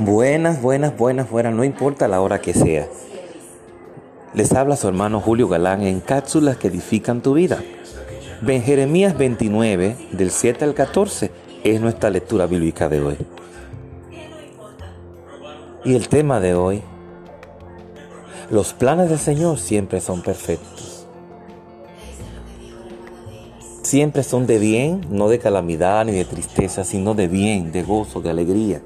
Buenas, buenas, buenas, buenas, no importa la hora que sea. Les habla su hermano Julio Galán en cápsulas que edifican tu vida. En Jeremías 29, del 7 al 14, es nuestra lectura bíblica de hoy. Y el tema de hoy, los planes del Señor siempre son perfectos. Siempre son de bien, no de calamidad ni de tristeza, sino de bien, de gozo, de alegría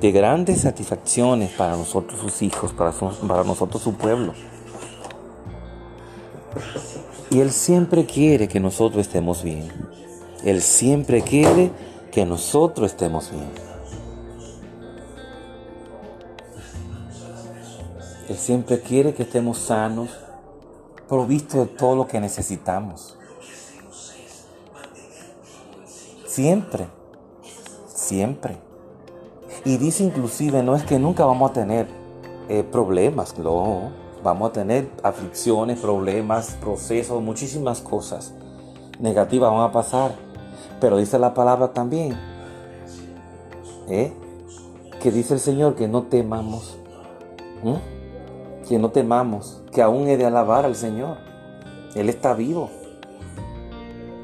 de, grandes satisfacciones para nosotros sus hijos, para, para nosotros su pueblo. Y Él siempre quiere que nosotros estemos bien. Él siempre quiere que nosotros estemos bien. Él siempre quiere que estemos sanos, provistos de todo lo que necesitamos. Siempre, siempre. Y dice inclusive, no es que nunca vamos a tener eh, problemas, no, vamos a tener aflicciones, problemas, procesos, muchísimas cosas negativas van a pasar. Pero dice la palabra también, ¿eh? que dice el Señor que no temamos, que no temamos, que aún he de alabar al Señor. Él está vivo.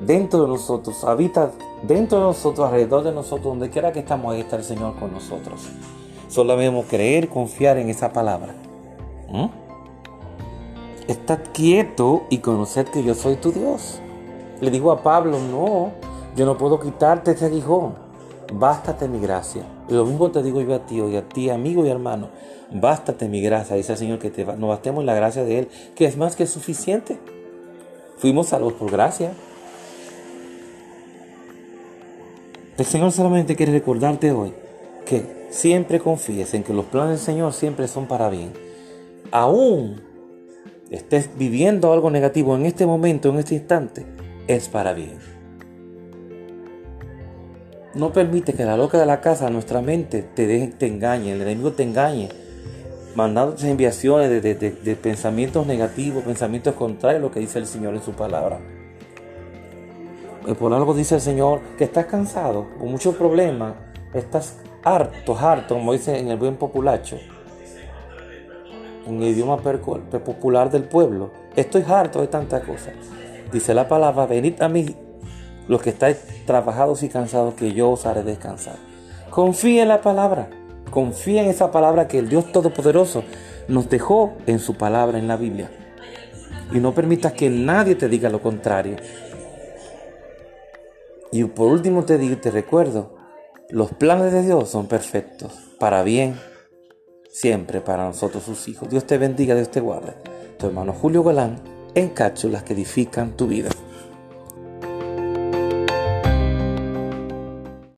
Dentro de nosotros habita dentro de nosotros, alrededor de nosotros, donde quiera que estamos, ahí está el Señor con nosotros. Solo debemos creer, confiar en esa palabra. ¿Mm? Estad quieto y conocer que yo soy tu Dios. Le digo a Pablo, no, yo no puedo quitarte ese aguijón. Bástate mi gracia. Lo mismo te digo yo a ti, y a ti, amigo y hermano. Bástate mi gracia, dice el Señor, que te, nos bastemos la gracia de Él, que es más que suficiente. Fuimos salvos por gracia. El Señor solamente quiere recordarte hoy que siempre confíes en que los planes del Señor siempre son para bien. Aún estés viviendo algo negativo en este momento, en este instante, es para bien. No permite que la loca de la casa, nuestra mente, te, te engañe, el enemigo te engañe, mandándote enviaciones de, de pensamientos negativos, pensamientos contrarios a lo que dice el Señor en su palabra por algo dice el Señor que estás cansado, con muchos problemas, estás harto, harto, como dice en el buen populacho, en el idioma popular del pueblo. Estoy harto de tantas cosas. Dice la palabra, venid a mí los que estáis trabajados y cansados, que yo os haré descansar. Confía en la palabra, confía en esa palabra que el Dios Todopoderoso nos dejó en su palabra en la Biblia. Y no permitas que nadie te diga lo contrario. Y por último te digo, te recuerdo, los planes de Dios son perfectos, para bien, siempre para nosotros sus hijos. Dios te bendiga, Dios te guarde. Tu hermano Julio Galán en cápsulas que edifican tu vida.